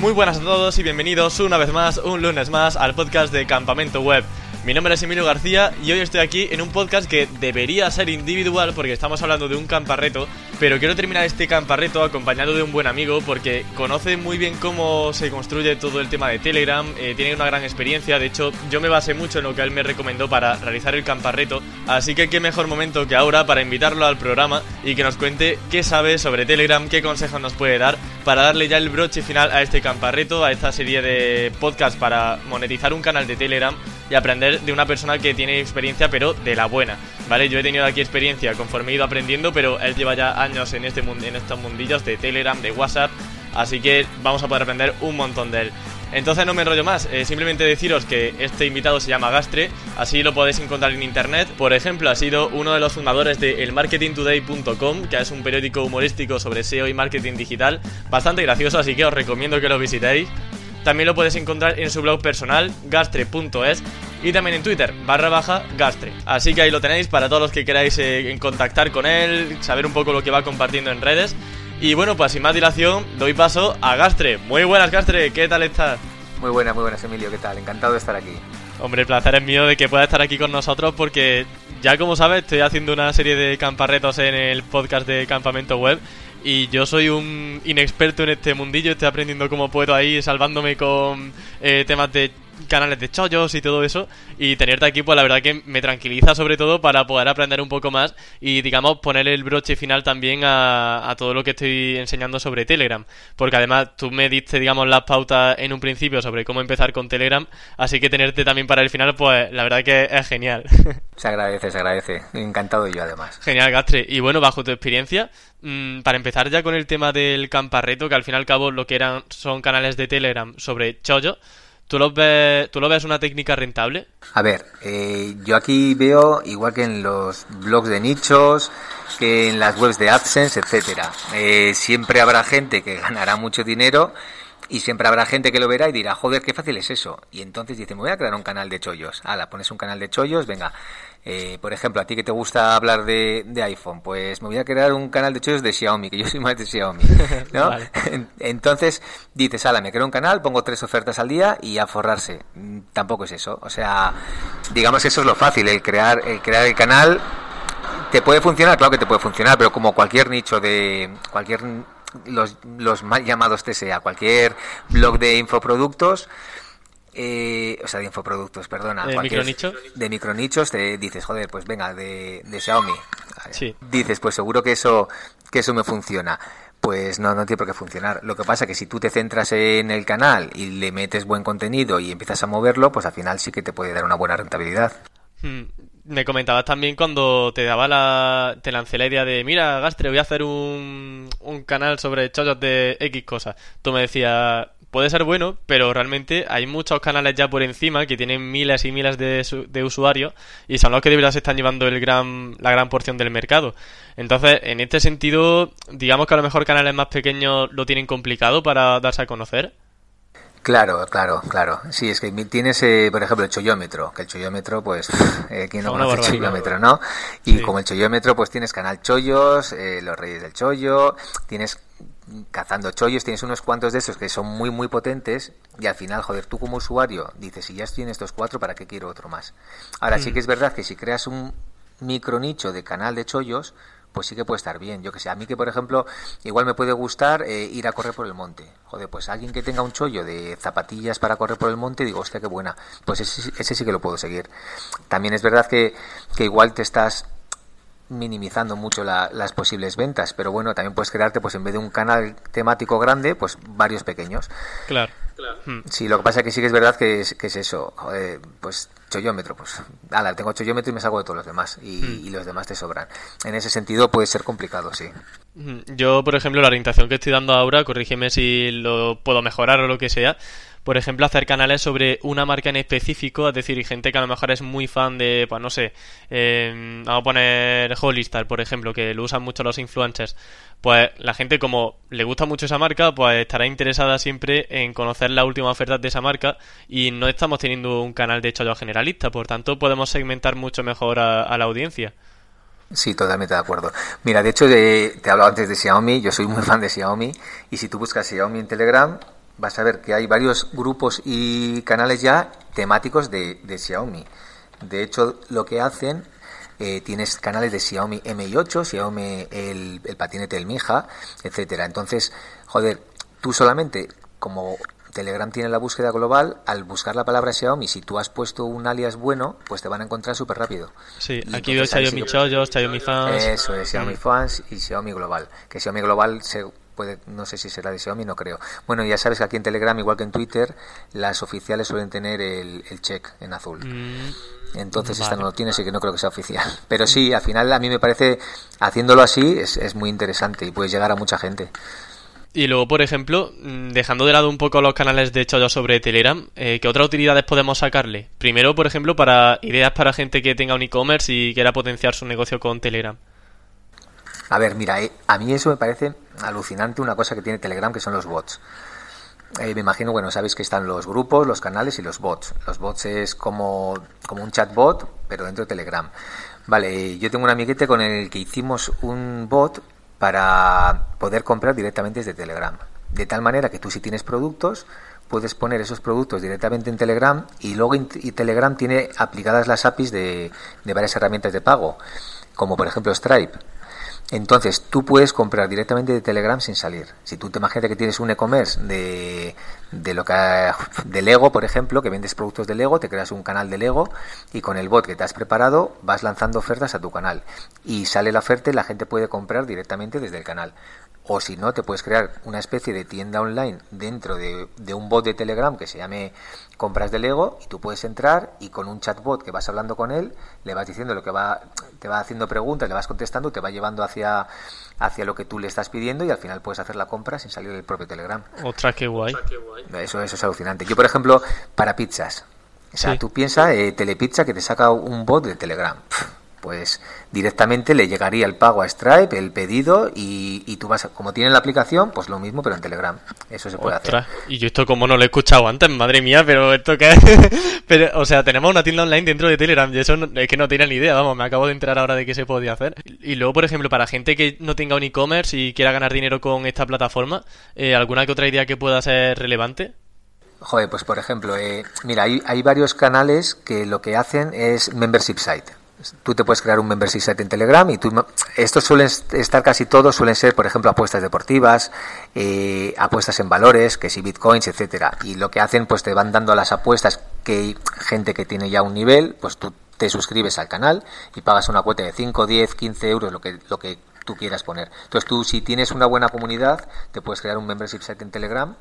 Muy buenas a todos y bienvenidos una vez más, un lunes más, al podcast de Campamento Web. Mi nombre es Emilio García y hoy estoy aquí en un podcast que debería ser individual porque estamos hablando de un camparreto, pero quiero terminar este camparreto acompañado de un buen amigo porque conoce muy bien cómo se construye todo el tema de Telegram, eh, tiene una gran experiencia, de hecho yo me basé mucho en lo que él me recomendó para realizar el camparreto, así que qué mejor momento que ahora para invitarlo al programa y que nos cuente qué sabe sobre Telegram, qué consejos nos puede dar para darle ya el broche final a este camparreto, a esta serie de podcasts para monetizar un canal de Telegram y aprender de una persona que tiene experiencia, pero de la buena, ¿vale? Yo he tenido aquí experiencia conforme he ido aprendiendo, pero él lleva ya años en, este en estos mundillos de Telegram, de WhatsApp, así que vamos a poder aprender un montón de él. Entonces no me enrollo más, eh, simplemente deciros que este invitado se llama Gastre, así lo podéis encontrar en internet. Por ejemplo, ha sido uno de los fundadores de elmarketingtoday.com, que es un periódico humorístico sobre SEO y marketing digital, bastante gracioso, así que os recomiendo que lo visitéis. También lo puedes encontrar en su blog personal, gastre.es, y también en Twitter, barra baja gastre. Así que ahí lo tenéis para todos los que queráis eh, contactar con él, saber un poco lo que va compartiendo en redes. Y bueno, pues sin más dilación, doy paso a Gastre. Muy buenas, Gastre, ¿qué tal estás? Muy buenas, muy buenas, Emilio, ¿qué tal? Encantado de estar aquí. Hombre, el placer es mío de que pueda estar aquí con nosotros porque ya como sabes estoy haciendo una serie de camparretos en el podcast de Campamento Web y yo soy un inexperto en este mundillo, estoy aprendiendo cómo puedo ahí salvándome con eh, temas de canales de chollos y todo eso. Y tenerte aquí, pues la verdad que me tranquiliza sobre todo para poder aprender un poco más y, digamos, poner el broche final también a, todo lo que estoy enseñando sobre Telegram. Porque además tú me diste, digamos, las pautas en un principio sobre cómo empezar con Telegram. Así que tenerte también para el final, pues la verdad que es genial. Se agradece, se agradece. Encantado yo además. Genial, Gastre. Y bueno, bajo tu experiencia, mm, para empezar ya con el tema del camparreto, que al fin y al cabo lo que eran son canales de Telegram sobre chollo. ¿Tú lo, ves, ¿Tú lo ves una técnica rentable? A ver, eh, yo aquí veo, igual que en los blogs de nichos, que en las webs de AdSense, etcétera, eh, siempre habrá gente que ganará mucho dinero y siempre habrá gente que lo verá y dirá, joder, qué fácil es eso. Y entonces dice, me voy a crear un canal de chollos. Hala, pones un canal de chollos, venga, eh, por ejemplo, a ti que te gusta hablar de, iPhone, pues me voy a crear un canal de chollos de Xiaomi, que yo soy más de Xiaomi, ¿no? Entonces dices, ala, me creo un canal, pongo tres ofertas al día y a forrarse. Mm, tampoco es eso. O sea, digamos que eso es lo fácil, el crear, el crear el canal. ¿Te puede funcionar? Claro que te puede funcionar, pero como cualquier nicho de cualquier los, los mal llamados TSA, cualquier blog de infoproductos, eh, o sea, de infoproductos, perdona. ¿De micronichos? De micronichos, te dices, joder, pues venga, de, de Xiaomi. Sí. Dices, pues seguro que eso, que eso me funciona. Pues no, no tiene por qué funcionar. Lo que pasa es que si tú te centras en el canal y le metes buen contenido y empiezas a moverlo, pues al final sí que te puede dar una buena rentabilidad. Hmm. Me comentabas también cuando te daba la. te lancé la idea de, mira, Gastre, voy a hacer un, un canal sobre chollos de X cosas. Tú me decías, puede ser bueno, pero realmente hay muchos canales ya por encima que tienen miles y miles de, de usuarios y son los que de verdad se están llevando el gran, la gran porción del mercado. Entonces, en este sentido, digamos que a lo mejor canales más pequeños lo tienen complicado para darse a conocer. Claro, claro, claro. Sí, es que tienes, eh, por ejemplo, el chollómetro, que el chollómetro, pues, eh, ¿quién no conoce el chollómetro, no? Y como el chollómetro, pues tienes canal chollos, eh, los reyes del chollo, tienes cazando chollos, tienes unos cuantos de esos que son muy, muy potentes y al final, joder, tú como usuario dices, si ya estoy en estos cuatro, ¿para qué quiero otro más? Ahora, sí hmm. que es verdad que si creas un micro nicho de canal de chollos, pues sí que puede estar bien. Yo que sé, a mí que por ejemplo, igual me puede gustar eh, ir a correr por el monte. Joder, pues alguien que tenga un chollo de zapatillas para correr por el monte, digo, hostia, qué buena. Pues ese, ese sí que lo puedo seguir. También es verdad que, que igual te estás minimizando mucho las posibles ventas, pero bueno, también puedes crearte, pues en vez de un canal temático grande, pues varios pequeños. Claro. Hmm. Sí, lo que pasa es que sí que es verdad que es, que es eso, pues chollómetro, pues, ala, tengo chollómetro y me salgo de todos los demás, y, hmm. y, los demás te sobran. En ese sentido puede ser complicado, sí. Hmm. Yo, por ejemplo, la orientación que estoy dando ahora, corrígeme si lo puedo mejorar o lo que sea, por ejemplo, hacer canales sobre una marca en específico, es decir, gente que a lo mejor es muy fan de, pues no sé, eh, vamos a poner Hollister, por ejemplo, que lo usan mucho los influencers. Pues la gente, como le gusta mucho esa marca, pues estará interesada siempre en conocer la última oferta de esa marca y no estamos teniendo un canal de chollo generalista, por tanto podemos segmentar mucho mejor a, la audiencia. Sí, totalmente de acuerdo. Mira, de hecho, te he hablado antes de Xiaomi, yo soy muy fan de Xiaomi, y si tú buscas Xiaomi en Telegram, vas a ver que hay varios grupos y canales ya temáticos de, de Xiaomi. De hecho, lo que hacen eh, tienes canales de Xiaomi Mi8, Xiaomi el, el patinete del Mija, etcétera. Entonces, joder, tú solamente como Telegram tiene la búsqueda global, al buscar la palabra Xiaomi, si tú has puesto un alias bueno, pues te van a encontrar súper rápido. Sí, aquí veo Xiaomi Chollos, Xiaomi Fans. Eso es, Xiaomi mm. Fans y Xiaomi Global. Que Xiaomi Global se puede, no sé si será de Xiaomi, no creo. Bueno, ya sabes que aquí en Telegram, igual que en Twitter, las oficiales suelen tener el, check en azul. Mm. Entonces esta no lo tiene, así que no creo que sea oficial. Pero sí, al final a mí me parece, haciéndolo así, es, es muy interesante y puedes llegar a mucha gente. Y luego, por ejemplo, mm, dejando de lado un poco los canales de yo sobre Telegram, eh, ¿qué otras utilidades podemos sacarle? Primero, por ejemplo, para ideas para gente que tenga un e-commerce y quiera potenciar su negocio con Telegram. A ver, mira, eh, a mí eso me parece alucinante una cosa que tiene Telegram, que son los bots. Eh, me imagino, bueno, sabéis que están los grupos, los canales y los bots. Los bots es como, como un chatbot, pero dentro de Telegram. Vale, yo tengo un amiguete con el que hicimos un bot para poder comprar directamente desde Telegram. De tal manera que tú si tienes productos, puedes poner esos productos directamente en Telegram y luego y Telegram tiene aplicadas las APIs de varias herramientas de pago, como por ejemplo Stripe. Entonces, tú puedes comprar directamente de Telegram sin salir. Si tú te imaginas que tienes un e-commerce de, de lo que de Lego, por ejemplo, que vendes productos de Lego, te creas un canal de Lego y con el bot que te has preparado vas lanzando ofertas a tu canal y sale la oferta y la gente puede comprar directamente desde el canal. O si no, te puedes crear una especie de tienda online dentro de, de, un bot de Telegram que se llame Compras de Lego y tú puedes entrar y con un chatbot que vas hablando con él, le vas diciendo lo que va, te va haciendo preguntas, le vas contestando, te va llevando hacia, hacia lo que tú le estás pidiendo y al final puedes hacer la compra sin salir del propio Telegram. Otra que guay. Eso, eso es alucinante. Yo, por ejemplo, para pizzas. O sea, tú piensas, eh, Telepizza que te saca un bot de Telegram pues directamente le llegaría el pago a Stripe, el pedido y, y tú vas, como tiene la aplicación, pues lo mismo pero en Telegram. Eso se puede hacer. Y yo esto como no lo he escuchado antes, madre mía, pero esto que pero, o sea, tenemos una tienda online dentro de Telegram y eso es que no tenía ni idea, vamos, me acabo de enterar ahora de que se podía hacer. Y luego, por ejemplo, para gente que no tenga un e-commerce y quiera ganar dinero con esta plataforma, eh, ¿alguna que otra idea que pueda ser relevante? Joder, pues por ejemplo, eh, mira, hay, hay varios canales que lo que hacen es membership site. Tú te puedes crear un membership site en Telegram y estos suelen estar casi todos, suelen ser, por ejemplo, apuestas deportivas, eh, apuestas en valores, que si bitcoins, etcétera. Y lo que hacen, pues te van dando las apuestas que gente que tiene ya un nivel, pues tú te suscribes al canal y pagas una cuota de 5, 10, 15 euros, lo que, lo que tú quieras poner. Entonces tú, si tienes una buena comunidad, te puedes crear un membership site en Telegram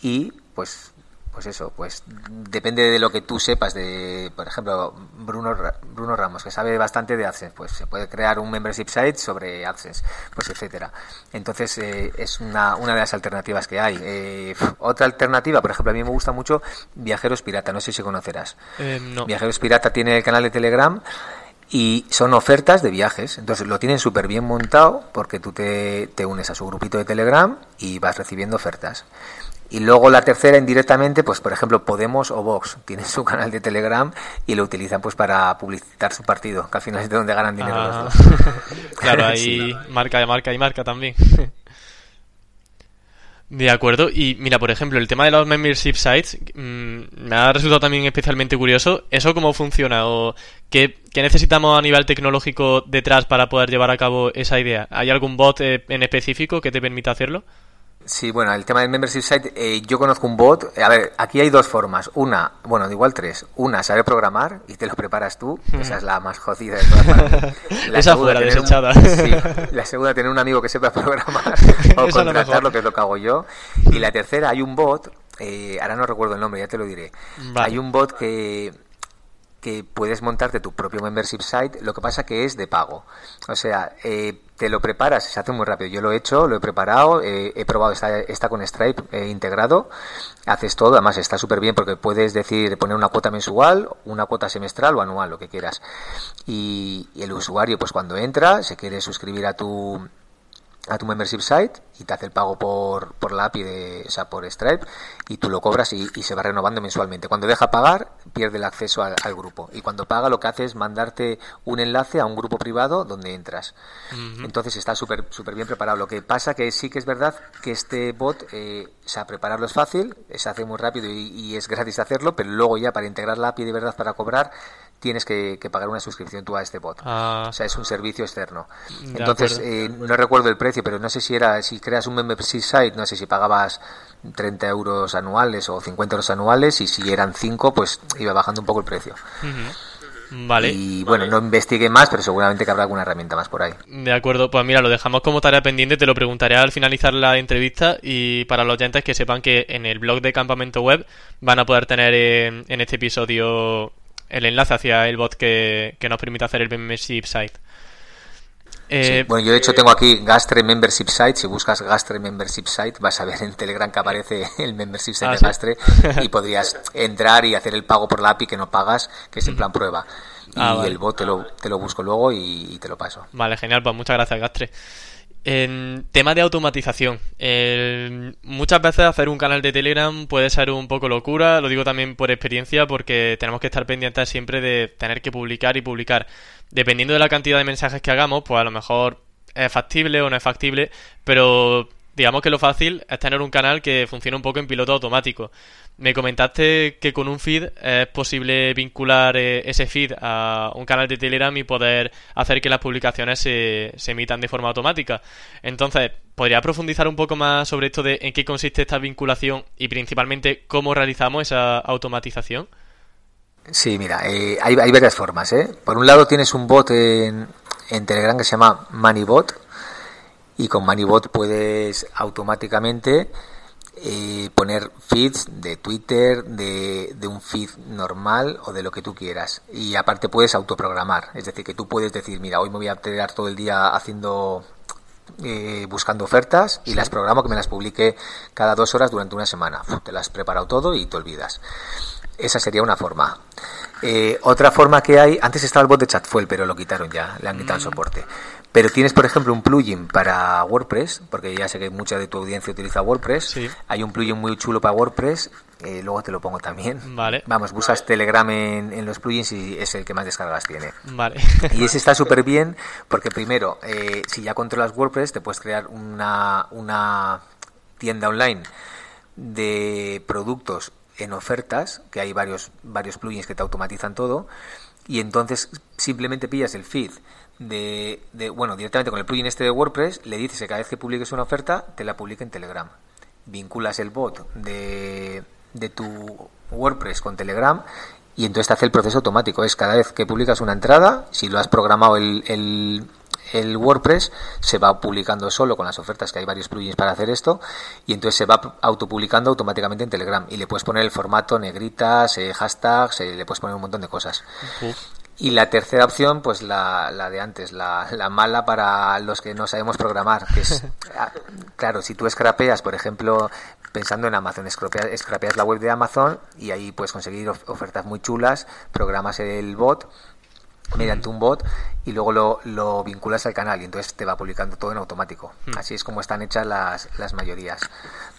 y pues pues eso, pues depende de lo que tú sepas de, por ejemplo, Bruno, Bruno Ramos, que sabe bastante de AdSense, pues se puede crear un membership site sobre AdSense, pues etcétera. Entonces eh, es una, una de las alternativas que hay. Eh, otra alternativa, por ejemplo, a mí me gusta mucho Viajeros Pirata, no sé si conocerás. Eh, Viajeros Pirata tiene el canal de Telegram y son ofertas de viajes. Entonces lo tienen súper bien montado porque tú te, te unes a su grupito de Telegram y vas recibiendo ofertas. Y luego la tercera indirectamente, pues por ejemplo Podemos o Vox tienen su canal de Telegram y lo utilizan pues para publicitar su partido, que al final es de donde ganan dinero los ah. dos. claro, hay marca de marca y marca también. De acuerdo, y mira, por ejemplo, el tema de los membership sites mm, me ha resultado también especialmente curioso. ¿Eso cómo funciona? ¿O qué, qué, necesitamos a nivel tecnológico detrás para poder llevar a cabo esa idea? ¿Hay algún bot eh, en específico que te permita hacerlo? Sí, bueno, el tema del membership site, eh, yo conozco un bot. A ver, aquí hay dos formas. Una, bueno, igual tres. Una, saber programar y te lo preparas tú. Esa es la más jodida de todas. La Esa fuera desechada. sí, la segunda, tener un amigo que sepa programar o contratarlo, que es lo que hago yo. Y la tercera, hay un bot. Eh, ahora no recuerdo el nombre, ya te lo diré. Hay un bot que que puedes montarte tu propio membership site, lo que pasa que es de pago. O sea, eh, te lo preparas, se hace muy rápido. Yo lo he hecho, lo he preparado, eh, he probado, está, está con Stripe eh, integrado, haces todo, además está súper bien porque puedes decir poner una cuota mensual, una cuota semestral o anual, lo que quieras. Y el usuario, pues cuando entra, se quiere suscribir a tu a tu membership site y te hace el pago por, por la API de, o sea, por Stripe y tú lo cobras y, se va renovando mensualmente. Cuando deja pagar, pierde el acceso al, grupo y cuando paga lo que hace es mandarte un enlace a un grupo privado donde entras. Entonces está súper súper bien preparado. Lo que pasa que sí que es verdad que este bot, eh, o sea, prepararlo es fácil, se hace muy rápido y, y es gratis hacerlo, pero luego ya para integrar la API de verdad para cobrar tienes que, pagar una suscripción tú a este bot. Ah. O sea, es un servicio externo. Entonces, eh, no recuerdo el precio, pero no sé si era, si creas un membership site, no sé si pagabas 30 euros anuales o 50 euros anuales y si eran 5, pues iba bajando un poco el precio. Vale. Y bueno, no investigué más, pero seguramente que habrá alguna herramienta más por ahí. De acuerdo, pues mira, lo dejamos como tarea pendiente, te lo preguntaré al finalizar la entrevista y para los oyentes que sepan que en el blog de Campamento Web van a poder tener en este episodio el enlace hacia el bot que, nos permite hacer el membership site. Eh, bueno, yo de hecho tengo aquí Gastre Membership Site. Si buscas Gastre Membership Site, vas a ver en Telegram que aparece el Membership Site ah, de Gastre y podrías entrar y hacer el pago por la API que no pagas, que es en plan prueba. Ah, y el bot te lo, te lo busco luego y, te lo paso. Vale, genial. Pues muchas gracias, Gastre. En tema de automatización, muchas veces hacer un canal de Telegram puede ser un poco locura, lo digo también por experiencia porque tenemos que estar pendientes siempre de tener que publicar y publicar. Dependiendo de la cantidad de mensajes que hagamos, pues a lo mejor es factible o no es factible, pero digamos que lo fácil es tener un canal que funcione un poco en piloto automático. Me comentaste que con un feed es posible vincular eh, ese feed a un canal de Telegram y poder hacer que las publicaciones se, se emitan de forma automática. Entonces, ¿podría profundizar un poco más sobre esto de en qué consiste esta vinculación y principalmente cómo realizamos esa automatización? Sí, mira, eh, hay, varias formas. ¿eh? Por un lado tienes un bot en, en Telegram que se llama MoneyBot y con MoneyBot puedes automáticamente eh, poner feeds de Twitter, de, de, un feed normal o de lo que tú quieras. Y aparte puedes autoprogramar, es decir, que tú puedes decir, mira, hoy me voy a quedar todo el día haciendo eh, buscando ofertas y las programo que me las publique cada dos horas durante una semana. te las has preparado todo y te olvidas. Esa sería una forma. Eh, otra forma que hay, antes estaba el bot de Chatfuel, pero lo quitaron ya, le han quitado el mm. soporte. Pero tienes, por ejemplo, un plugin para WordPress, porque ya sé que mucha de tu audiencia utiliza WordPress. Hay un plugin muy chulo para WordPress, eh, luego te lo pongo también. Vale. Vamos, buscas Telegram en, los plugins y es el que más descargas tiene. Vale. y ese está súper bien, porque primero, eh, si ya controlas WordPress, te puedes crear una, una tienda online de productos en ofertas, que hay varios, varios plugins que te automatizan todo, y entonces simplemente pillas el feed de, de, bueno, directamente con el plugin este de WordPress, le dices que cada vez que publiques una oferta, te la publique en Telegram. Vinculas el bot de, de tu WordPress con Telegram y entonces te hace el proceso automático. Es cada vez que publicas una entrada, si lo has programado el, el, el WordPress, se va publicando solo con las ofertas, que hay varios plugins para hacer esto, y entonces se va autopublicando automáticamente en Telegram. Y le puedes poner el formato, negritas, eh, hashtags, eh, le puedes poner un montón de cosas. Y la tercera opción, pues la, la de antes, la, la, mala para los que no sabemos programar, que es, ah, claro, si tú scrapeas, por ejemplo, pensando en Amazon, scrapeas, la web de Amazon y ahí puedes conseguir ofertas muy chulas, programas el bot mediante un bot y luego lo, lo, vinculas al canal y entonces te va publicando todo en automático. Hmm. Así es como están hechas las, las mayorías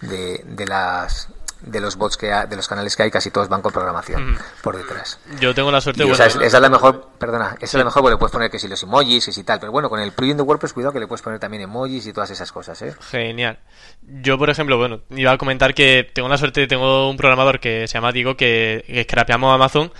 de, de las de los bots que de los canales que hay, casi todos van con programación por detrás. Yo tengo la suerte. esa, es, la mejor, perdona, esa es la mejor porque le puedes poner que si los emojis y si tal, pero bueno, con el plugin de WordPress cuidado que le puedes poner también emojis y todas esas cosas, ¿eh? Genial. Yo, por ejemplo, bueno, iba a comentar que tengo la suerte, tengo un programador que se llama Diego que, que scrapeamos Amazon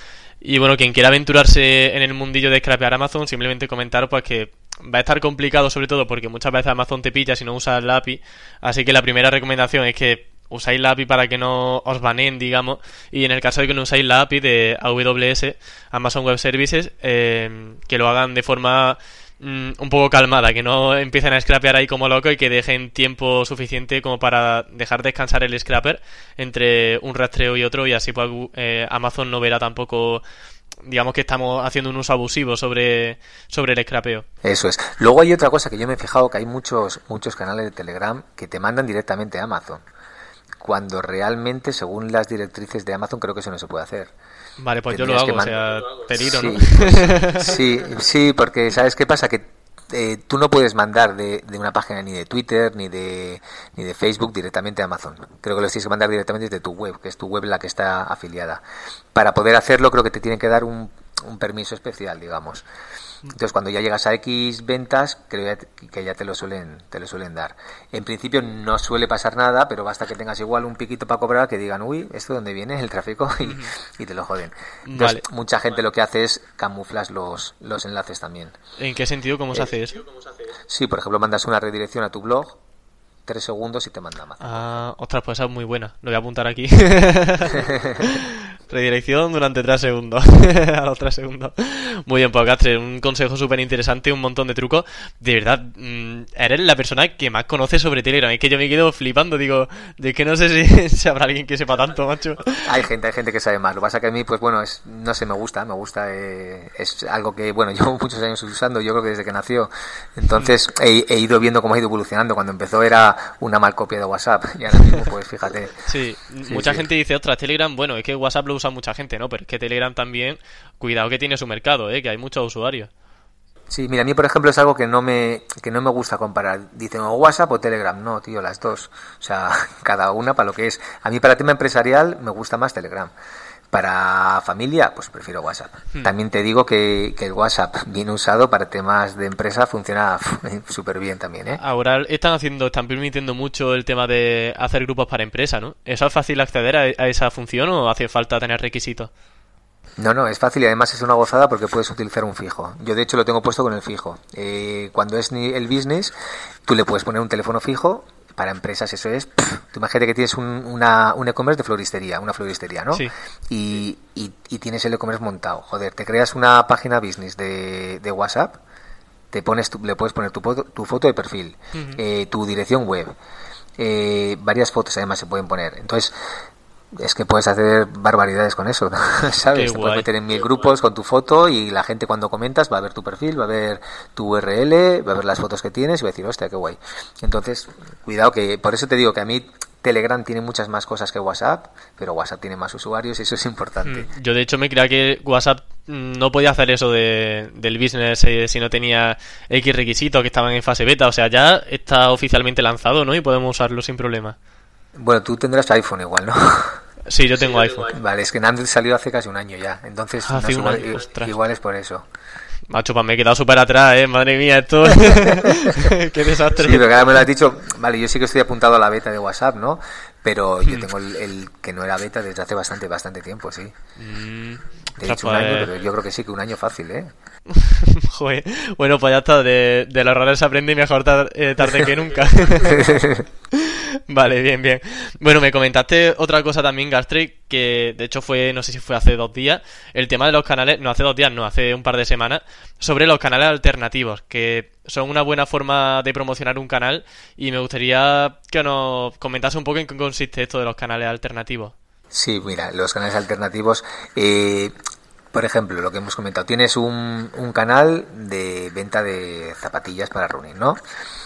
y bueno, quien quiera aventurarse en el mundillo de scrapear Amazon, simplemente comentar pues que va a estar complicado sobre todo porque muchas veces Amazon te pilla si no usas la API, así que la primera recomendación es que usáis la API para que no os baneen, digamos, y en el caso de que no usáis la API de AWS, Amazon Web Services, eh, que lo hagan de forma mm, un poco calmada, que no empiecen a scrapear ahí como loco y que dejen tiempo suficiente como para dejar descansar el scraper entre un rastreo y otro y así pues eh, Amazon no verá tampoco digamos que estamos haciendo un uso abusivo sobre, sobre el scrapeo. Eso es. Luego hay otra cosa que yo me he fijado que hay muchos muchos canales de Telegram que te mandan directamente a Amazon cuando realmente, según las directrices de Amazon, creo que eso no se puede hacer. Vale, pues yo lo hago, o sea, te ¿no? sí, sí, porque ¿sabes qué pasa? Que eh, tú no puedes mandar de, de, una página ni de Twitter ni de, ni de Facebook directamente a Amazon. Creo que lo tienes que mandar directamente desde tu web, que es tu web la que está afiliada. Para poder hacerlo creo que te tienen que dar un, un permiso especial, digamos. Entonces, cuando ya llegas a X ventas, creo que ya te lo suelen te lo suelen dar. En principio no suele pasar nada, pero basta que tengas igual un piquito para cobrar que digan, uy, ¿esto dónde viene el tráfico? Y, te lo joden. Entonces, mucha gente lo que hace es camuflas los, los enlaces también. ¿En qué sentido? ¿Cómo se hace eso? Sí, por ejemplo, mandas una redirección a tu blog, tres segundos y te manda más. Ah, ostras, pues esa es muy buena. Lo voy a apuntar aquí. Redirección durante 3 segundos. a los 3 segundos. Muy bien, pues Gastre, un consejo súper interesante, un montón de trucos. De verdad, mm, eres la persona que más conoce sobre Telegram. Es que yo me quedo flipando, digo, de que no sé si, habrá alguien que sepa tanto, macho. Hay gente, hay gente que sabe más. Lo que pasa que a mí, pues bueno, es, no sé, me gusta, me gusta. Eh, es algo que, bueno, llevo muchos años usando, yo creo que desde que nació. Entonces he, he, ido viendo cómo ha ido evolucionando. Cuando empezó era una mal copia de WhatsApp. Y ahora mismo, pues fíjate. Sí, mucha gente dice, ostras, Telegram, bueno, es que WhatsApp lo usa mucha gente, ¿no? Pero es que Telegram también, cuidado que tiene su mercado, ¿eh? Que hay muchos usuarios. Sí, mira, a mí por ejemplo es algo que no me que no me gusta comparar. Dicen o WhatsApp o Telegram. No, tío, las dos. O sea, cada una para lo que es. A mí para tema empresarial me gusta más Telegram. Para familia, pues prefiero WhatsApp. Hmm. También te digo que, que, el WhatsApp, bien usado para temas de empresa, funciona súper bien también. ¿eh? Ahora están haciendo, están permitiendo mucho el tema de hacer grupos para empresa, ¿no? ¿Eso es fácil acceder a, a esa función o hace falta tener requisitos? No, no, es fácil y además es una gozada porque puedes utilizar un fijo. Yo de hecho lo tengo puesto con el fijo. Eh, cuando es el business, tú le puedes poner un teléfono fijo para empresas eso es, tú imagínate que tienes un, una, un e-commerce de floristería, una floristería, ¿no? Sí. Y, y, tienes el e-commerce montado. Joder, te creas una página business de, de WhatsApp, te pones le puedes poner tu, tu foto de perfil, eh, tu dirección web, eh, varias fotos además se pueden poner. Entonces, es que puedes hacer barbaridades con eso, ¿sabes? Te puedes meter en mil grupos con tu foto y la gente cuando comentas va a ver tu perfil, va a ver tu URL, va a ver las fotos que tienes y va a decir, hostia, qué guay. Entonces, cuidado que, por eso te digo que a mí Telegram tiene muchas más cosas que WhatsApp, pero WhatsApp tiene más usuarios y eso es importante. Mm, yo de hecho me creía que WhatsApp mm, no podía hacer eso de, del business eh, si no tenía X requisitos que estaban en fase beta, o sea, ya está oficialmente lanzado, ¿no? Y podemos usarlo sin problema. Bueno, tú tendrás iPhone igual, ¿no? Sí, yo tengo iPhone. Vale, es que Android salió hace casi un año ya. Entonces, ah, igual, es por eso. Macho, pues me he quedado súper atrás, ¿eh? Madre mía, esto. Qué desastre. Sí, pero ahora me lo has dicho. Vale, yo sí que estoy apuntado a la beta de WhatsApp, ¿no? Pero yo hmm. tengo el, que no era beta desde hace bastante, bastante tiempo, sí. Mm, de hecho, un año, pues- pero yo creo que sí que un año fácil, ¿eh? Joder. Bueno, pues ya está. De, de los errores se aprende y mejor eh, tarde que nunca. vale, bien, bien. Bueno, me comentaste otra cosa también, Gastric, que de hecho fue, no sé si fue hace dos días, el tema de los canales, no hace dos días, no, hace un par de semanas, sobre los canales alternativos, que son una buena forma de promocionar un canal y me gustaría que nos comentase un poco en qué consiste esto de los canales alternativos. Sí, mira, los canales alternativos, eh, por ejemplo, lo que hemos comentado, tienes un, un canal de venta de zapatillas para running, ¿no?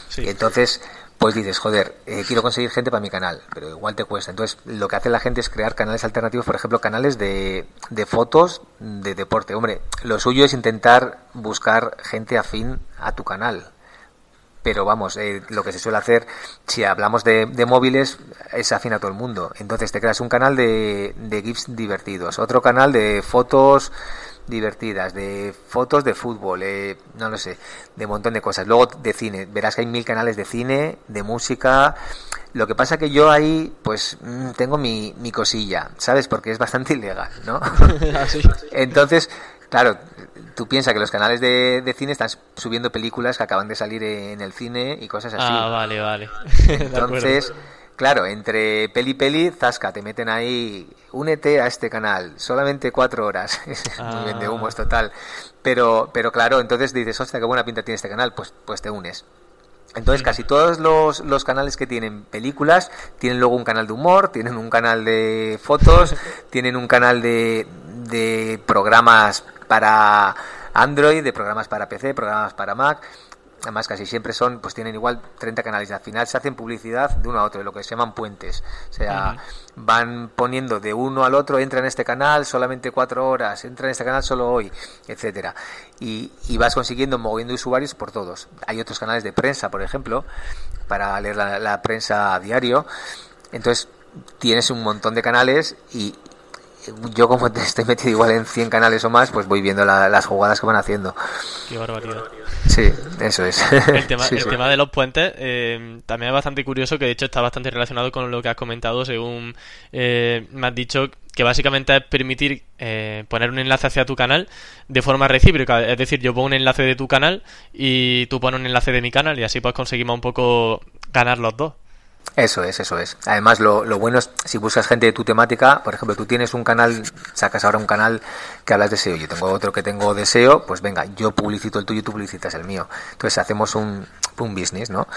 Sí. Entonces, pues dices, joder, eh, quiero conseguir gente para mi canal, pero igual te cuesta. Entonces, lo que hace la gente es crear canales alternativos, por ejemplo, canales de, de fotos de deporte. Hombre, lo suyo es intentar buscar gente afín a tu canal. Pero vamos, eh, lo que se suele hacer, si hablamos de, de, móviles, es afín a todo el mundo. Entonces te creas un canal de, de GIFs divertidos, otro canal de fotos divertidas, de fotos de fútbol, eh, no lo sé, de un montón de cosas. Luego de cine, verás que hay mil canales de cine, de música. Lo que pasa que yo ahí, pues, mm, tengo mi, mi cosilla, ¿sabes? Porque es bastante ilegal, ¿no? Ah, Entonces, claro, tú piensas que los canales de, de, cine están subiendo películas que acaban de salir en el cine y cosas así. Ah, vale, vale. Entonces... Claro, entre peli peli, zasca, te meten ahí, únete a este canal, solamente cuatro horas. Muy bien de ah. humo, es total. Pero, pero claro, entonces dices, hostia, qué buena pinta tiene este canal, pues, pues te unes. Entonces casi todos los, los, canales que tienen películas tienen luego un canal de humor, tienen un canal de fotos, tienen un canal de, de programas para Android, de programas para PC, programas para Mac además casi siempre son, pues tienen igual 30 canales y al final se hacen publicidad de uno a otro, lo que se llaman puentes. O sea, van poniendo de uno al otro, entra en este canal solamente cuatro horas, entra en este canal solo hoy, etcétera. Y, y vas consiguiendo moviendo usuarios por todos. Hay otros canales de prensa, por ejemplo, para leer la, la prensa a diario. Entonces, tienes un montón de canales y, yo como estoy metido igual en 100 canales o más, pues voy viendo las jugadas que van haciendo. Qué barbaridad. Sí, eso es. El tema, el tema de los puentes eh, también es bastante curioso, que de hecho está bastante relacionado con lo que has comentado, según eh, me has dicho, que básicamente es permitir eh, poner un enlace hacia tu canal de forma recíproca. Es decir, yo pongo un enlace de tu canal y tú pones un enlace de mi canal y así pues conseguimos un poco ganar los dos. Eso es, eso es. Además, lo, lo, bueno es si buscas gente de tu temática, por ejemplo, tú tienes un canal, sacas ahora un canal que hablas de SEO, yo tengo otro que tengo de SEO, pues venga, yo publicito el tuyo y tú publicitas el mío. Entonces hacemos un, un business, ¿no?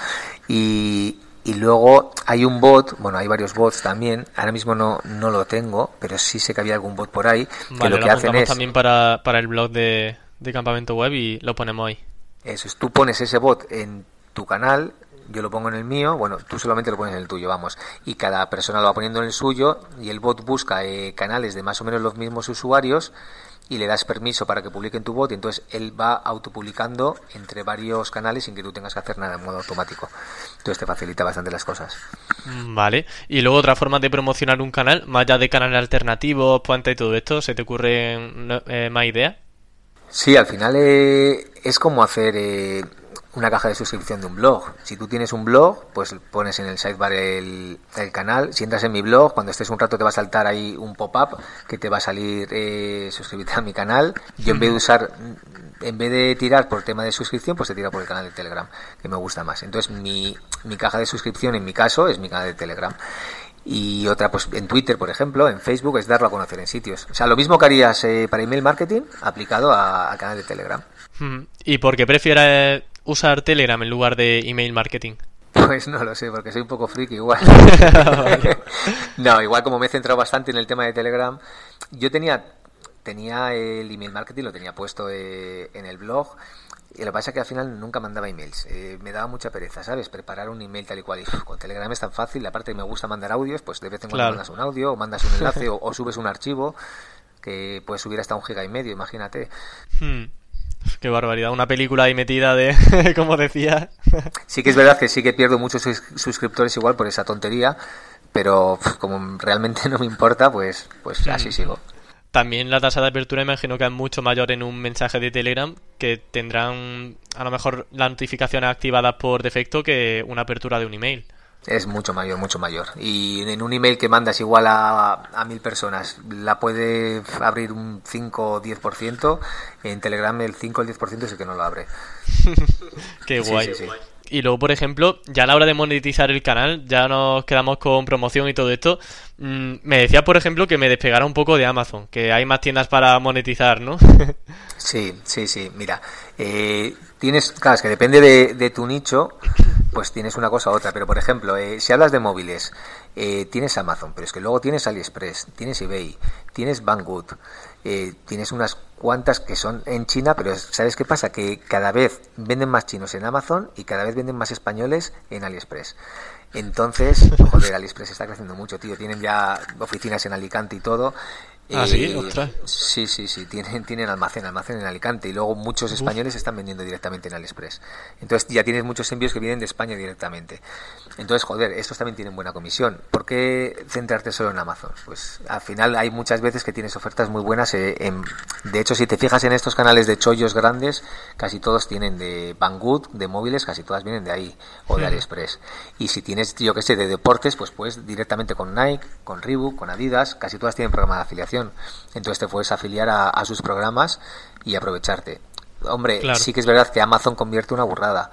Y, y luego hay un bot, bueno, hay varios bots también, ahora mismo no, no lo tengo, pero sí sé que había algún bot por ahí, que lo que hacen es... también para, para el blog de, de Campamento Web y lo ponemos ahí. Eso es, tú pones ese bot en tu canal, yo lo pongo en el mío, bueno, tú solamente lo pones en el tuyo, vamos, y cada persona lo va poniendo en el suyo y el bot busca eh, canales de más o menos los mismos usuarios y le das permiso para que publique en tu bot y entonces él va autopublicando entre varios canales sin que tú tengas que hacer nada en modo automático. Entonces te facilita bastante las cosas. Mm, vale. Y luego otra forma de promocionar un canal, más allá de canales alternativos, puentes y todo esto, ¿se te ocurre eh, más ideas? Sí, al final eh, es como hacer una caja de suscripción de un blog. Si tú tienes un blog, pues pones en el sidebar el, el canal. Si entras en mi blog, cuando estés un rato te va a saltar ahí un pop-up que te va a salir eh, suscribirte a mi canal. Yo en vez de usar, en vez de tirar por tema de suscripción, pues te tira por el canal de Telegram, que me gusta más. Entonces mi, mi caja de suscripción en mi caso es mi canal de Telegram. Y otra, pues en Twitter, por ejemplo, en Facebook, es darlo a conocer en sitios. O sea, lo mismo que harías eh, para email marketing aplicado al canal de Telegram. ¿Y por qué prefieres usar Telegram en lugar de email marketing? Pues no lo sé, porque soy un poco friki igual. no, igual como me he centrado bastante en el tema de Telegram, yo tenía tenía el email marketing, lo tenía puesto eh, en el blog. Y lo que pasa es que al final nunca mandaba emails. Eh, me daba mucha pereza, ¿sabes? Preparar un email tal y cual. Y con Telegram es tan fácil. Aparte, me gusta mandar audios, pues de vez en cuando mandas un audio, o mandas un enlace, o, subes un archivo que puedes subir hasta un giga y medio, imagínate. Hmm. Qué barbaridad, una película ahí metida de, como decía. Sí que es verdad que sí que pierdo muchos suscriptores igual por esa tontería, pero como realmente no me importa, pues, pues así mm. sigo. También la tasa de apertura imagino que es mucho mayor en un mensaje de Telegram, que tendrán a lo mejor las notificaciones activadas por defecto que una apertura de un email. Es mucho mayor, mucho mayor. Y en un email que mandas igual a, a mil personas, la puede abrir un 5 o 10%. En Telegram el 5 o el 10% es el que no lo abre. Qué guay. Y luego, por ejemplo, ya a la hora de monetizar el canal, ya nos quedamos con promoción y todo esto. Mm, me decía, por ejemplo, que me despegara un poco de Amazon, que hay más tiendas para monetizar, ¿no? sí, sí, sí. Mira, eh, tienes, claro, es que depende de, tu nicho pues tienes una cosa u otra. Pero, por ejemplo, eh, si hablas de móviles, eh, tienes Amazon, pero es que luego tienes AliExpress, tienes eBay, tienes Banggood, eh, tienes unas cuantas que son en China, pero ¿sabes qué pasa? Que cada vez venden más chinos en Amazon y cada vez venden más españoles en AliExpress. Entonces, joder, AliExpress está creciendo mucho, tío. Tienen ya oficinas en Alicante y todo. Ah, sí, Sí, sí, sí, tienen, tienen almacén, almacén en Alicante y luego muchos españoles están vendiendo directamente en AliExpress. Entonces ya tienes muchos envíos que vienen de España directamente. Entonces, joder, estos también tienen buena comisión. ¿Por qué centrarte solo en Amazon? Pues al final hay muchas veces que tienes ofertas muy buenas. Eh, en, de hecho, si te fijas en estos canales de chollos grandes, casi todos tienen de Banggood, de móviles, casi todas vienen de ahí o de AliExpress. Y si tienes, yo que sé, de deportes, pues puedes directamente con Nike, con Reebok, con Adidas, casi todas tienen programa de afiliación entonces te puedes afiliar a, sus programas y aprovecharte. Hombre, sí que es verdad que Amazon convierte una burrada.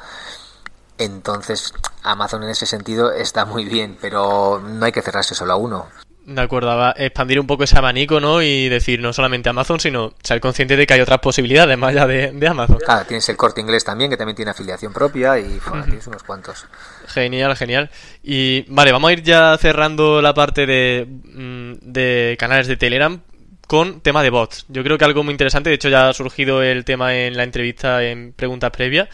Entonces, Amazon en ese sentido está muy bien, pero no hay que cerrarse solo a uno. De acuerdo, expandir un poco ese abanico, ¿no? Y decir no solamente Amazon, sino ser consciente de que hay otras posibilidades más allá de, Amazon. Claro, tienes el corte inglés también, que también tiene afiliación propia y tienes unos cuantos. Genial, genial. Y vale, vamos a ir ya cerrando la parte de, mm, de canales de Telegram con tema de bots. Yo creo que algo muy interesante, de hecho ya ha surgido el tema en la entrevista en preguntas previas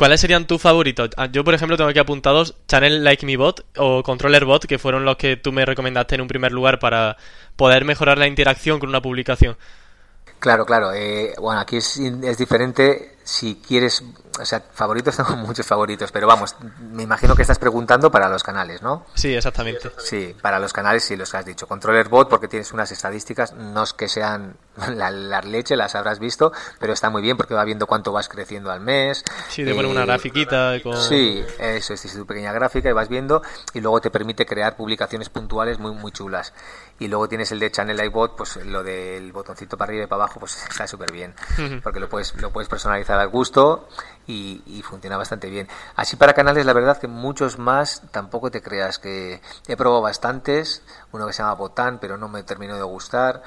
¿Cuáles serían tus favoritos? Ah, Yo, por ejemplo, tengo aquí apuntados Channel Like Me Bot o Controller Bot, que fueron los que tú me recomendaste en un primer lugar para poder mejorar la interacción con una publicación. Claro, claro. Eh, bueno, aquí es, es diferente si quieres, o sea, favoritos tengo muchos favoritos, pero vamos, me imagino que estás preguntando para los canales, ¿no? Sí, exactamente. Sí, para los canales sí, los que has dicho. Controller Bot, porque tienes unas estadísticas, no es que sean la, la leche, las habrás visto, pero está muy bien porque va viendo cuánto vas creciendo al mes. Sí, te pone una Eh, grafiquita con... Sí, eso es, es tu pequeña gráfica y vas viendo y luego te permite crear publicaciones puntuales muy muy chulas. Y luego tienes el de Channel iBot, pues lo del botoncito para arriba y para abajo, pues está súper bien, porque lo puedes lo puedes personalizar al gusto y, y funciona bastante bien. Así para canales, la verdad que muchos más tampoco te creas que he probado bastantes, uno que se llama Botán, pero no me terminó de gustar.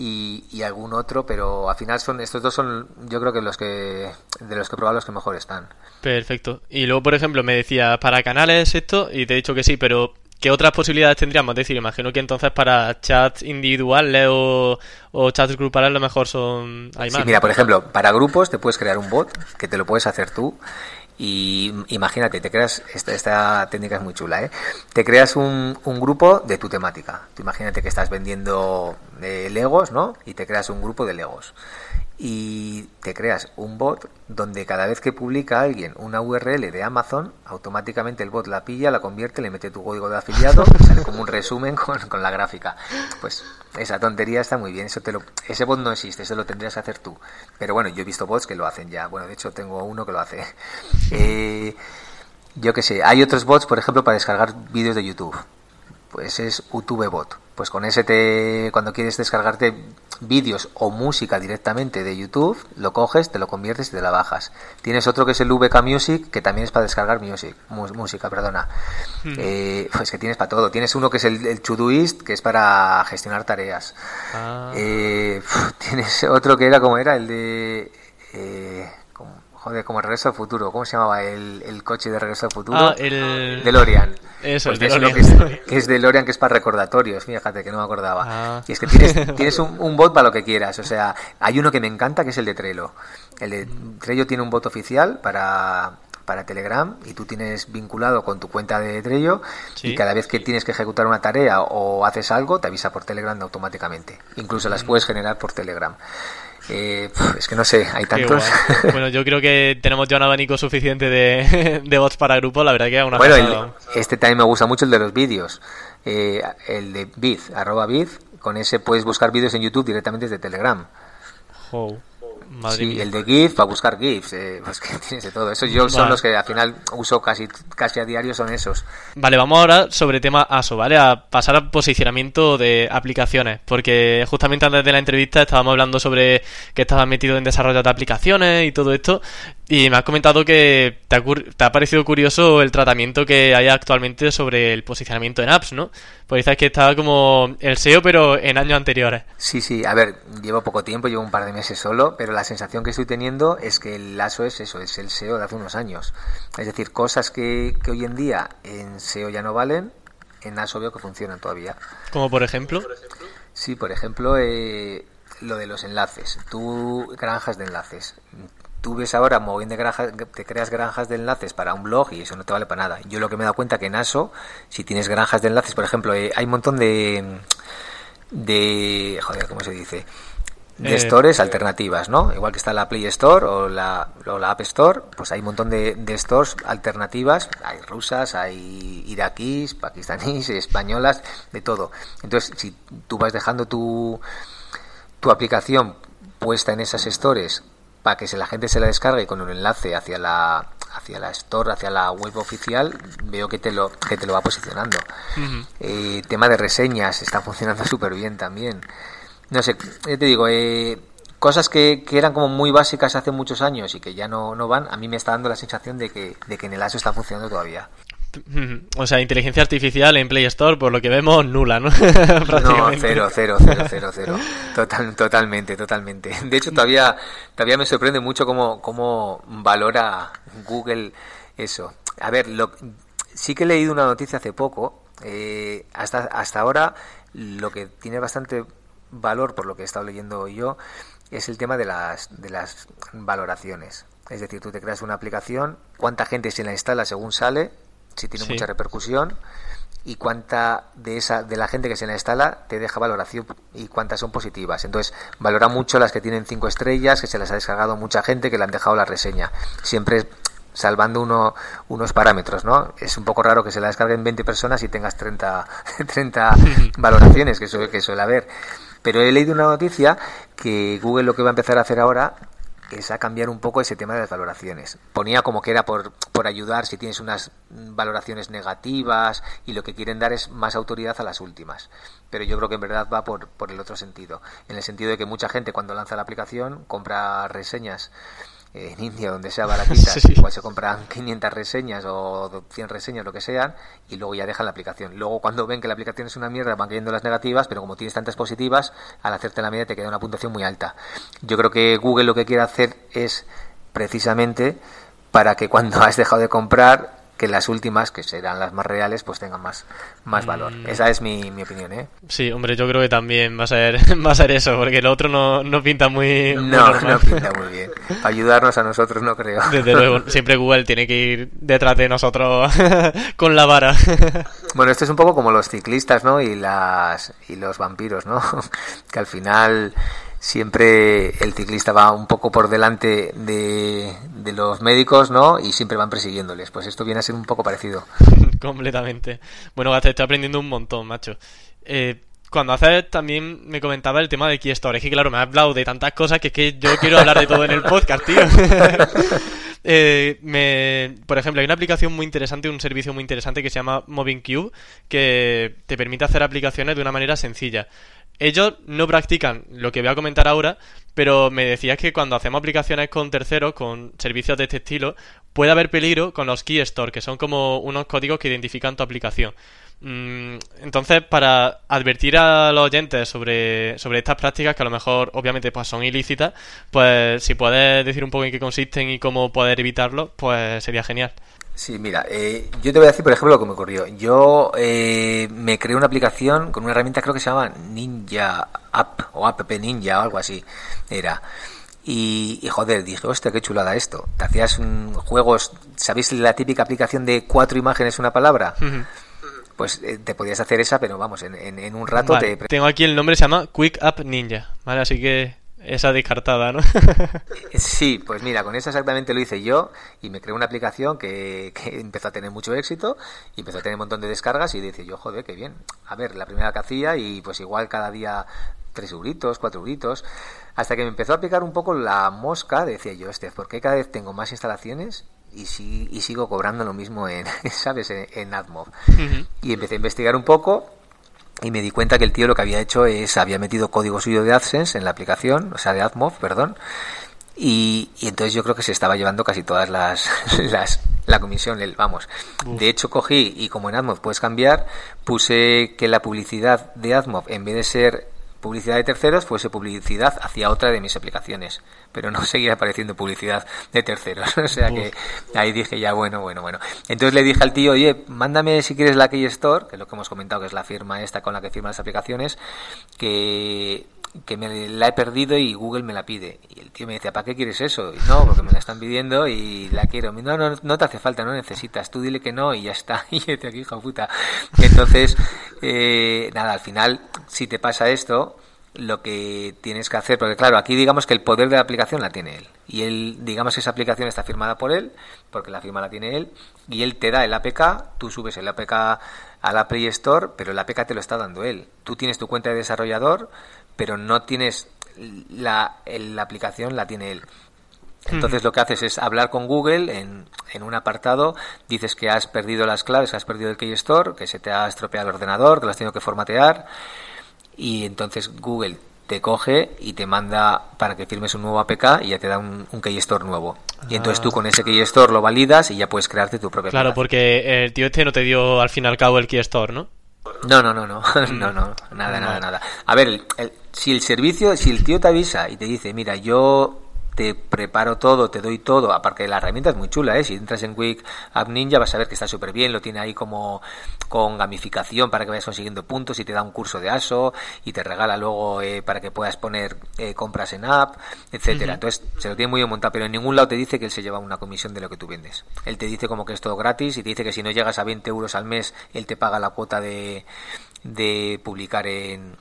Y, y algún otro, pero al final son estos dos son yo creo que los que de los que he probado los que mejor están. Perfecto. Y luego, por ejemplo, me decías, para canales esto, y te he dicho que sí, pero ¿qué otras posibilidades tendríamos? Es decir, imagino que entonces para chats individuales o, o chats grupales a lo mejor son... Hay Sí, más. mira, ¿no? por ejemplo, para grupos te puedes crear un bot que te lo puedes hacer tú. Y imagínate, te creas, esta, técnica es muy chula, ¿eh? Te creas un, un grupo de tu temática. Tú imagínate que estás vendiendo eh, Legos, ¿no? Y te creas un grupo de Legos. Y te creas un bot donde cada vez que publica alguien una URL de Amazon, automáticamente el bot la pilla, la convierte, le mete tu código de afiliado y sale como un resumen con, con la gráfica. Pues esa tontería está muy bien. Eso te lo, ese bot no existe, eso lo tendrías que hacer tú. Pero bueno, yo he visto bots que lo hacen ya. Bueno, de hecho tengo uno que lo hace. Eh, yo qué sé, hay otros bots, por ejemplo, para descargar vídeos de YouTube. Pues es YouTube Bot. Pues con ese te, cuando quieres descargarte vídeos o música directamente de YouTube, lo coges, te lo conviertes y te la bajas. Tienes otro que es el VK Music, que también es para descargar music, mu- música, perdona. Eh, pues que tienes para todo. Tienes uno que es el, el Todoist, que es para gestionar tareas. Ah. Eh, tienes otro que era como era el de eh, joder como el regreso al futuro cómo se llamaba el, el coche de regreso al futuro Ah, el... DeLorean Eso, Pues uno DeLorean. que es, que es DeLorean que es para recordatorios fíjate que no me acordaba Ah. y es que tienes, tienes un, un bot para lo que quieras o sea hay uno que me encanta que es el de Trello el de Trello tiene un bot oficial para para Telegram y tú tienes vinculado con tu cuenta de Trello Sí. y cada vez que tienes que ejecutar una tarea o haces algo te avisa por Telegram automáticamente incluso Mm. las puedes generar por Telegram Eh, es que no sé hay tantos. Bueno, yo creo que tenemos ya un abanico suficiente de, de bots para grupos, la verdad que es una Bueno, el- este también me gusta mucho el de los vídeos. Eh, el de Biz, arroba Biz. Con ese puedes buscar vídeos en YouTube directamente desde Telegram. Jo, madre Sí, mía. el de GIF, para buscar GIFs. Eh, pues que tienes de todo. Esos yo son los que al final uso casi, casi a diario, son esos. Vale, vamos ahora sobre tema ASO, ¿vale? A pasar al posicionamiento de aplicaciones, porque justamente antes de la entrevista estábamos hablando sobre que estabas metido en desarrollo de aplicaciones y todo esto, y me has comentado que te ha, te ha parecido curioso el tratamiento que hay actualmente sobre el posicionamiento en apps, ¿no? Pues dices que estaba como el SEO, pero en años anteriores. Sí, sí, a ver, llevo poco tiempo, llevo un par de meses solo, pero la sensación que estoy teniendo es que el ASO es eso, es el SEO de hace unos años. Es decir, cosas que, que hoy en día en SEO ya no valen, en ASO veo que funcionan todavía. Como por ejemplo. Sí, por ejemplo, eh, lo de los enlaces. Tú, granjas de enlaces. Tú ves ahora moviendo granjas, te creas granjas de enlaces para un blog y eso no te vale para nada. Yo lo que me he dado cuenta que en ASO, si tienes granjas de enlaces, por ejemplo, eh, hay un montón de, de, joder, ¿cómo se dice? De Eh, stores alternativas, ¿no? Igual que está la Play Store o la, o la App Store, pues hay un montón de, de stores alternativas. Hay rusas, hay iraquíes, pakistaníes, españolas, de todo. Entonces, si tú vas dejando tu, tu aplicación puesta en esas stores para que se, la gente se la descargue con un enlace hacia la hacia la store, hacia la web oficial, veo que te lo que te lo va posicionando. Eh, tema de reseñas está funcionando súper bien también. No sé, te digo, eh, cosas que, que eran como muy básicas hace muchos años y que ya no, no van, a mí me está dando la sensación de que, de que en el ASO está funcionando todavía. O sea, inteligencia artificial en Play Store, por lo que vemos, nula, ¿no? No, cero, cero, cero, cero, cero. Total, totalmente, totalmente. De hecho, todavía, todavía me sorprende mucho cómo, cómo valora Google eso. A ver, lo, sí que he leído una noticia hace poco. eh, hasta, hasta ahora, lo que tiene bastante valor, por lo que he estado leyendo yo, es el tema de las, de las valoraciones. Es decir, tú te creas una aplicación, cuánta gente se la instala según sale, si tiene mucha repercusión y cuánta de esa de la gente que se la instala te deja valoración y cuántas son positivas. Entonces, valora mucho las que tienen cinco estrellas, que se las ha descargado mucha gente, que le han dejado la reseña. Siempre salvando uno, unos parámetros, ¿no? Es un poco raro que se la descarguen 20 personas y tengas 30, 30 valoraciones, que, suele, que suele haber. Pero he leído una noticia que Google lo que va a empezar a hacer ahora es a cambiar un poco ese tema de las valoraciones. Ponía como que era por, por ayudar si tienes unas valoraciones negativas y lo que quieren dar es más autoridad a las últimas. Pero yo creo que en verdad va por, por el otro sentido. En el sentido de que mucha gente cuando lanza la aplicación compra reseñas en India, donde sea baratitas, igual se compran 500 reseñas o 100 reseñas, lo que sean, y luego ya dejan la aplicación. Luego, cuando ven que la aplicación es una mierda, van cayendo las negativas, pero como tienes tantas positivas, al hacerte la media te queda una puntuación muy alta. Yo creo que Google lo que quiere hacer es precisamente para que cuando has dejado de comprar que las últimas, que serán las más reales, pues tengan más, más valor. Mm. Esa es mi, mi, opinión, ¿eh? Sí, hombre, yo creo que también va a ser, va a ser eso, porque el otro no, no pinta muy... No, no pinta muy bien. ayudarnos a nosotros no creo. Desde luego, siempre Google tiene que ir detrás de nosotros con la vara. bueno, esto es un poco como los ciclistas, ¿no? Y, las, y los vampiros, ¿no? que al final siempre el ciclista va un poco por delante de, los médicos, ¿no? Y siempre van persiguiéndoles. Pues esto viene a ser un poco parecido. Completamente. Bueno, te estoy aprendiendo un montón, macho. Eh, cuando haces también me comentaba el tema de Keystore. Es que claro, me has hablado de tantas cosas que es que yo quiero hablar de todo en el podcast, tío. eh, me, por ejemplo, hay una aplicación muy interesante, un servicio muy interesante que se llama Moving Cube, que te permite hacer aplicaciones de una manera sencilla. Ellos no practican lo que voy a comentar ahora, pero me decías que cuando hacemos aplicaciones con terceros, con servicios de este estilo, puede haber peligro con los Key Store, que son como unos códigos que identifican tu aplicación. Mm, entonces, para advertir a los oyentes sobre, sobre estas prácticas, que a lo mejor obviamente pues, son ilícitas, pues si puedes decir un poco en qué consisten y cómo poder evitarlo, pues sería genial. Sí, mira, eh, yo te voy a decir, por ejemplo, lo que me ocurrió. Yo eh, me creé una aplicación con una herramienta, creo que se llama Ninja App o App Ninja o algo así. Era. Y, joder, dije, hostia, qué chulada esto. Te hacías juegos, ¿sabéis la típica aplicación de cuatro imágenes, una palabra? Pues eh, te podías hacer esa, pero vamos, en, en, un rato te... Tengo aquí el nombre, se llama Quick App Ninja, ¿vale? Así que esa descartada, ¿no? sí, pues mira, con esa exactamente lo hice yo y me creé una aplicación que, empezó a tener mucho éxito y empezó a tener un montón de descargas y dice yo, joder, qué bien. A ver, la primera que hacía y pues igual cada día tres euritos, cuatro euritos, hasta que me empezó a picar un poco la mosca, decía yo, este, ¿por qué cada vez tengo más instalaciones y, si, y sigo cobrando lo mismo en, ¿sabes?, en, en AdMob. Y empecé a investigar un poco y me di cuenta que el tío lo que había hecho es, había metido código suyo de AdSense en la aplicación, o sea, de AdMob, perdón, y, entonces yo creo que se estaba llevando casi todas las, las la comisión, vamos. De hecho, cogí y como en AdMob puedes cambiar, puse que la publicidad de AdMob, en vez de ser publicidad de terceros fuese publicidad hacia otra de mis aplicaciones, pero no seguía apareciendo publicidad de terceros. o sea que ahí dije ya, bueno, bueno, bueno. Entonces le dije al tío, oye, mándame si quieres la Key Store, que es lo que hemos comentado, que es la firma esta con la que firman las aplicaciones, que que me la he perdido y Google me la pide. Y el tío me dice, ¿para qué quieres eso? Y no, porque me la están pidiendo y la quiero. No, no, no te hace falta, no necesitas. Tú dile que no y ya está. Y te aquí, hijo puta. Entonces, eh, nada, al final, si te pasa esto, lo que tienes que hacer, porque claro, aquí digamos que el poder de la aplicación la tiene él. Y él, digamos que esa aplicación está firmada por él, porque la firma la tiene él, y él te da el APK, tú subes el APK a la Play Store, pero el APK te lo está dando él. Tú tienes tu cuenta de desarrollador, pero no tienes la, la aplicación, la tiene él. Entonces lo que haces es hablar con Google en, en, un apartado, dices que has perdido las claves, que has perdido el Key Store, que se te ha estropeado el ordenador, que lo has tenido que formatear y entonces Google te coge y te manda para que firmes un nuevo APK y ya te da un, un Key Store nuevo. Y entonces tú con ese Key Store lo validas y ya puedes crearte tu propia Claro, porque el tío este no te dio al fin y al cabo el Key Store, ¿no? No, no, no, no, no, no, nada, nada, nada. A ver, el, si el servicio, si el tío te avisa y te dice, mira, yo te preparo todo, te doy todo, aparte la herramienta es muy chula, ¿eh? si entras en Quick App Ninja vas a ver que está súper bien, lo tiene ahí como con gamificación para que vayas consiguiendo puntos y te da un curso de ASO y te regala luego eh, para que puedas poner eh, compras en app, etcétera. Entonces se lo tiene muy bien montado, pero en ningún lado te dice que él se lleva una comisión de lo que tú vendes. Él te dice como que es todo gratis y te dice que si no llegas a 20 euros al mes, él te paga la cuota de, de publicar en,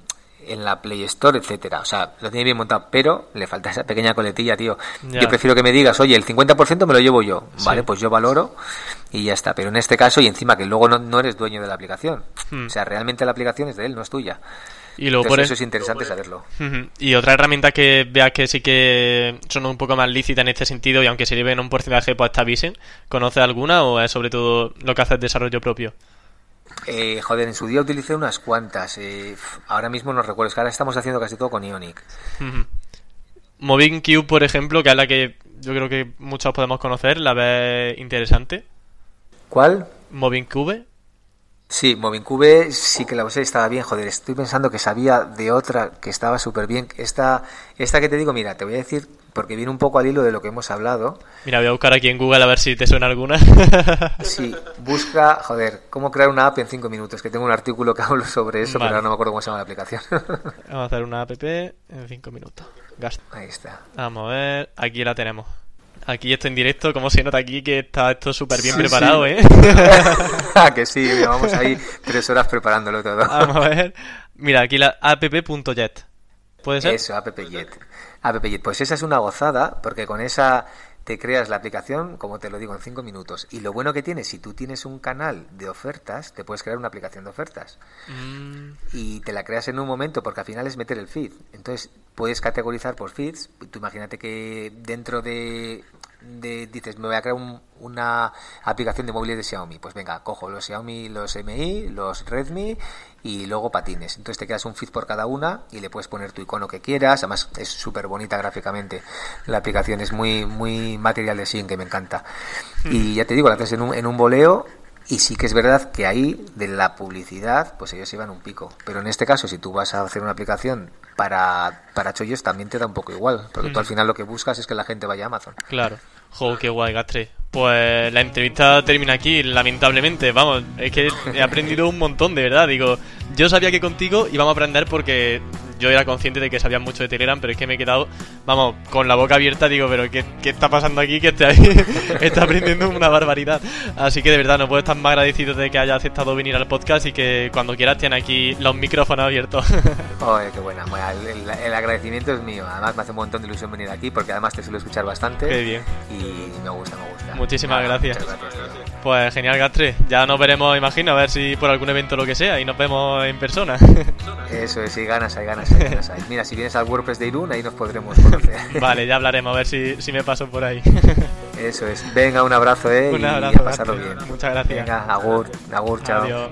en la Play Store, etcétera. O sea, lo tiene bien montado, pero le falta esa pequeña coletilla, tío. Yo prefiero que me digas, oye, el 50% me lo llevo yo, ¿vale? Pues yo valoro y ya está. Pero en este caso, y encima que luego no, eres dueño de la aplicación. Hmm. O sea, realmente la aplicación es de él, no es tuya. Y luego por eso es interesante saberlo. Y otra herramienta que veas que sí que son un poco más lícitas en este sentido y aunque se lleven un porcentaje, pues te avisen. ¿Conoces alguna o es sobre todo lo que haces desarrollo propio? Eh, joder, en su día utilicé unas cuantas. Eh, ahora mismo no recuerdo. Es que ahora estamos haciendo casi todo con Ionic. Moving Cube, por ejemplo, que es la que yo creo que muchos podemos conocer, la ves interesante. ¿Cuál? Moving Cube. Sí, Movincube sí que la usé, estaba bien, joder, estoy pensando que sabía de otra que estaba súper bien. Esta, esta que te digo, mira, te voy a decir, porque viene un poco al hilo de lo que hemos hablado. Mira, voy a buscar aquí en Google a ver si te suena alguna. Sí, busca, joder, cómo crear una app en cinco minutos, que tengo un artículo que hablo sobre eso, pero ahora no me acuerdo cómo se llama la aplicación. Vamos a hacer una app en cinco minutos. Gasto. Ahí está. Vamos a ver, aquí la tenemos. Aquí esto en directo, como se nota aquí que está esto súper bien preparado, ¿eh? ah, que sí, vamos ahí tres horas preparándolo todo. Vamos a ver. Mira, aquí la app.jet. ¿Puede ser? Eso, app.jet. App.jet. Pues esa es una gozada, porque con esa te creas la aplicación, como te lo digo, en cinco minutos. Y lo bueno que tiene, si tú tienes un canal de ofertas, te puedes crear una aplicación de ofertas. Mm. Y te la creas en un momento, porque al final es meter el feed. Entonces, puedes categorizar por feeds. Tú imagínate que dentro de de, dices, me voy a crear una aplicación de móviles de Xiaomi. Pues venga, cojo los Xiaomi, los MI, los Redmi y luego patines. Entonces te quedas un feed por cada una y le puedes poner tu icono que quieras. Además es súper bonita gráficamente. La aplicación es muy, muy material de sin que me encanta. Hmm. Y ya te digo, la haces en un, en un boleo y sí que es verdad que ahí, de la publicidad, pues ellos iban un pico. Pero en este caso, si tú vas a hacer una aplicación para, para chollos, también te da un poco igual. Porque tú al final lo que buscas es que la gente vaya a Amazon. Claro. Jo, qué guay, Gastre. Pues la entrevista termina aquí, lamentablemente. Vamos, es que he aprendido un montón, de verdad. Digo, yo sabía que contigo íbamos a aprender porque yo era consciente de que sabías mucho de Telegram, pero es que me he quedado, vamos, con la boca abierta, digo, pero ¿qué, qué está pasando aquí? Que esté ahí, está aprendiendo una barbaridad. Así que de verdad, no puedo estar más agradecido de que haya aceptado venir al podcast y que cuando quieras tiene aquí los micrófonos abiertos. Joder, qué buena. el, agradecimiento es mío. Además, me hace un montón de ilusión venir aquí porque además te suelo escuchar bastante. Qué bien. Y me gusta, me gusta. Muchísimas gracias. Pues genial, Gastre. Ya nos veremos, imagino, a ver si por algún evento lo que sea y nos vemos en persona. Eso es, sí, ganas hay, ganas Mira, si vienes al WordPress de Irún, ahí nos podremos conocer. Vale, ya hablaremos, a ver si, si me paso por ahí. Eso es. Venga, un abrazo, ¿eh? Un abrazo. Y a pasarlo bien. Muchas gracias. Venga, agur, agur, chao. Adiós.